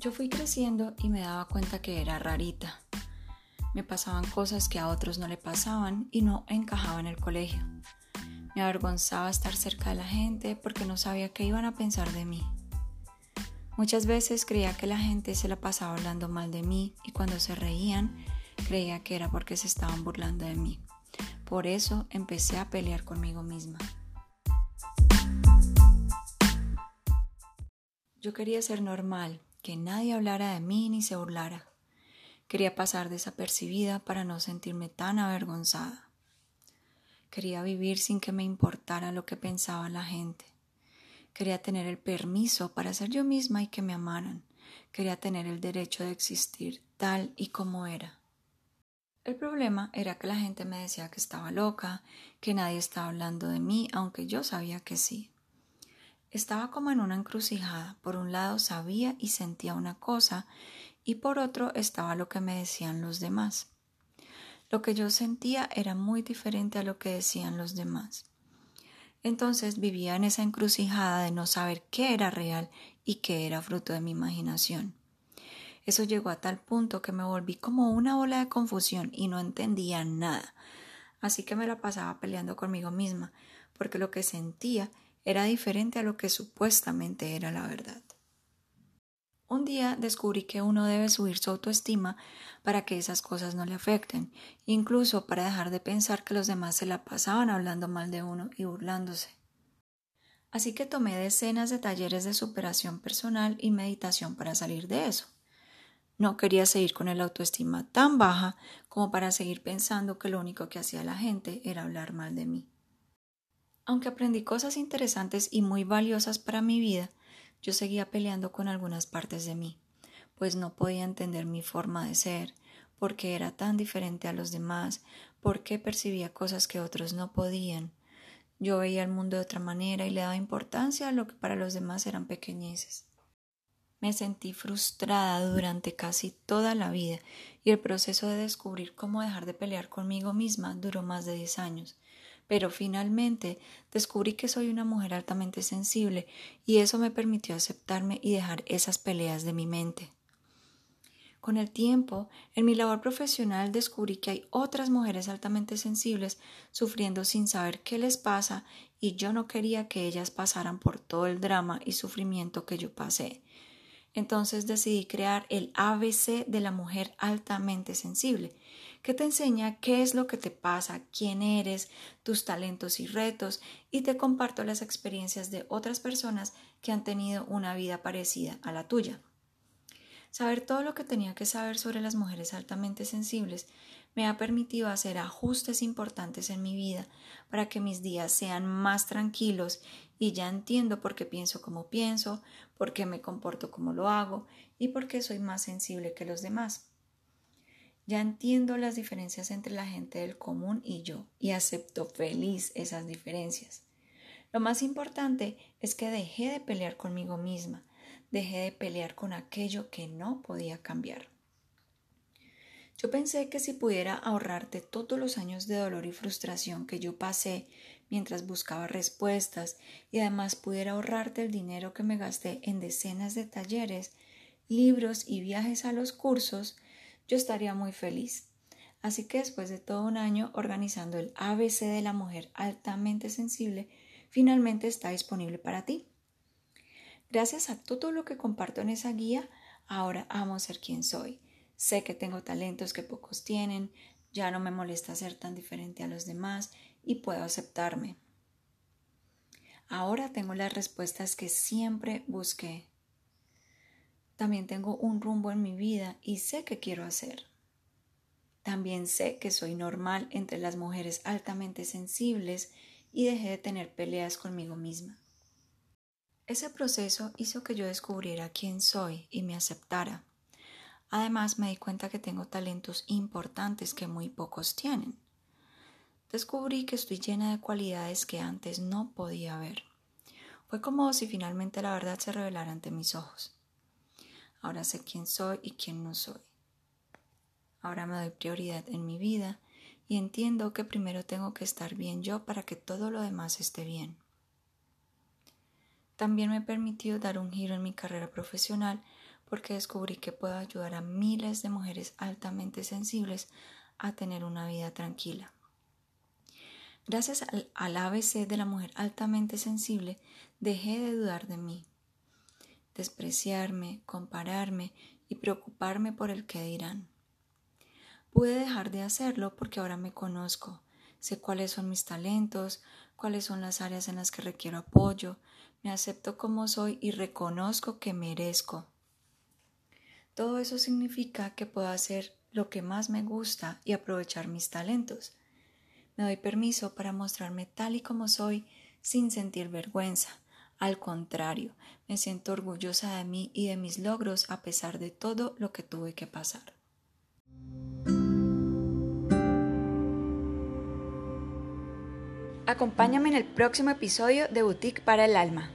Yo fui creciendo y me daba cuenta que era rarita. Me pasaban cosas que a otros no le pasaban y no encajaba en el colegio. Me avergonzaba estar cerca de la gente porque no sabía qué iban a pensar de mí. Muchas veces creía que la gente se la pasaba hablando mal de mí y cuando se reían creía que era porque se estaban burlando de mí. Por eso empecé a pelear conmigo misma. Yo quería ser normal, que nadie hablara de mí ni se burlara. Quería pasar desapercibida para no sentirme tan avergonzada. Quería vivir sin que me importara lo que pensaba la gente. Quería tener el permiso para ser yo misma y que me amaran. Quería tener el derecho de existir tal y como era. El problema era que la gente me decía que estaba loca, que nadie estaba hablando de mí, aunque yo sabía que sí. Estaba como en una encrucijada. Por un lado sabía y sentía una cosa y por otro estaba lo que me decían los demás. Lo que yo sentía era muy diferente a lo que decían los demás. Entonces vivía en esa encrucijada de no saber qué era real y qué era fruto de mi imaginación. Eso llegó a tal punto que me volví como una ola de confusión y no entendía nada. Así que me la pasaba peleando conmigo misma, porque lo que sentía era diferente a lo que supuestamente era la verdad. Un día descubrí que uno debe subir su autoestima para que esas cosas no le afecten, incluso para dejar de pensar que los demás se la pasaban hablando mal de uno y burlándose. Así que tomé decenas de talleres de superación personal y meditación para salir de eso. No quería seguir con el autoestima tan baja como para seguir pensando que lo único que hacía la gente era hablar mal de mí. Aunque aprendí cosas interesantes y muy valiosas para mi vida, yo seguía peleando con algunas partes de mí, pues no podía entender mi forma de ser, por qué era tan diferente a los demás, por qué percibía cosas que otros no podían. Yo veía el mundo de otra manera y le daba importancia a lo que para los demás eran pequeñeces. Me sentí frustrada durante casi toda la vida y el proceso de descubrir cómo dejar de pelear conmigo misma duró más de diez años pero finalmente descubrí que soy una mujer altamente sensible y eso me permitió aceptarme y dejar esas peleas de mi mente. Con el tiempo, en mi labor profesional descubrí que hay otras mujeres altamente sensibles sufriendo sin saber qué les pasa y yo no quería que ellas pasaran por todo el drama y sufrimiento que yo pasé. Entonces decidí crear el ABC de la mujer altamente sensible, que te enseña qué es lo que te pasa, quién eres, tus talentos y retos, y te comparto las experiencias de otras personas que han tenido una vida parecida a la tuya. Saber todo lo que tenía que saber sobre las mujeres altamente sensibles me ha permitido hacer ajustes importantes en mi vida para que mis días sean más tranquilos y ya entiendo por qué pienso como pienso, por qué me comporto como lo hago y por qué soy más sensible que los demás. Ya entiendo las diferencias entre la gente del común y yo y acepto feliz esas diferencias. Lo más importante es que dejé de pelear conmigo misma, dejé de pelear con aquello que no podía cambiar. Yo pensé que si pudiera ahorrarte todos los años de dolor y frustración que yo pasé mientras buscaba respuestas y además pudiera ahorrarte el dinero que me gasté en decenas de talleres, libros y viajes a los cursos, yo estaría muy feliz. Así que después de todo un año organizando el ABC de la mujer altamente sensible, finalmente está disponible para ti. Gracias a todo lo que comparto en esa guía, ahora amo ser quien soy. Sé que tengo talentos que pocos tienen, ya no me molesta ser tan diferente a los demás y puedo aceptarme. Ahora tengo las respuestas que siempre busqué también tengo un rumbo en mi vida y sé qué quiero hacer. También sé que soy normal entre las mujeres altamente sensibles y dejé de tener peleas conmigo misma. Ese proceso hizo que yo descubriera quién soy y me aceptara. Además me di cuenta que tengo talentos importantes que muy pocos tienen. Descubrí que estoy llena de cualidades que antes no podía ver. Fue como si finalmente la verdad se revelara ante mis ojos. Ahora sé quién soy y quién no soy. Ahora me doy prioridad en mi vida y entiendo que primero tengo que estar bien yo para que todo lo demás esté bien. También me permitió dar un giro en mi carrera profesional porque descubrí que puedo ayudar a miles de mujeres altamente sensibles a tener una vida tranquila. Gracias al, ABC de la mujer altamente sensible, dejé de dudar de mí, despreciarme, compararme y preocuparme por el que dirán. Pude dejar de hacerlo porque ahora me conozco, sé cuáles son mis talentos, cuáles son las áreas en las que requiero apoyo, me acepto como soy y reconozco que merezco. Todo eso significa que puedo hacer lo que más me gusta y aprovechar mis talentos. Me doy permiso para mostrarme tal y como soy sin sentir vergüenza. Al contrario, me siento orgullosa de mí y de mis logros a pesar de todo lo que tuve que pasar. Acompáñame en el próximo episodio de Boutique para el Alma.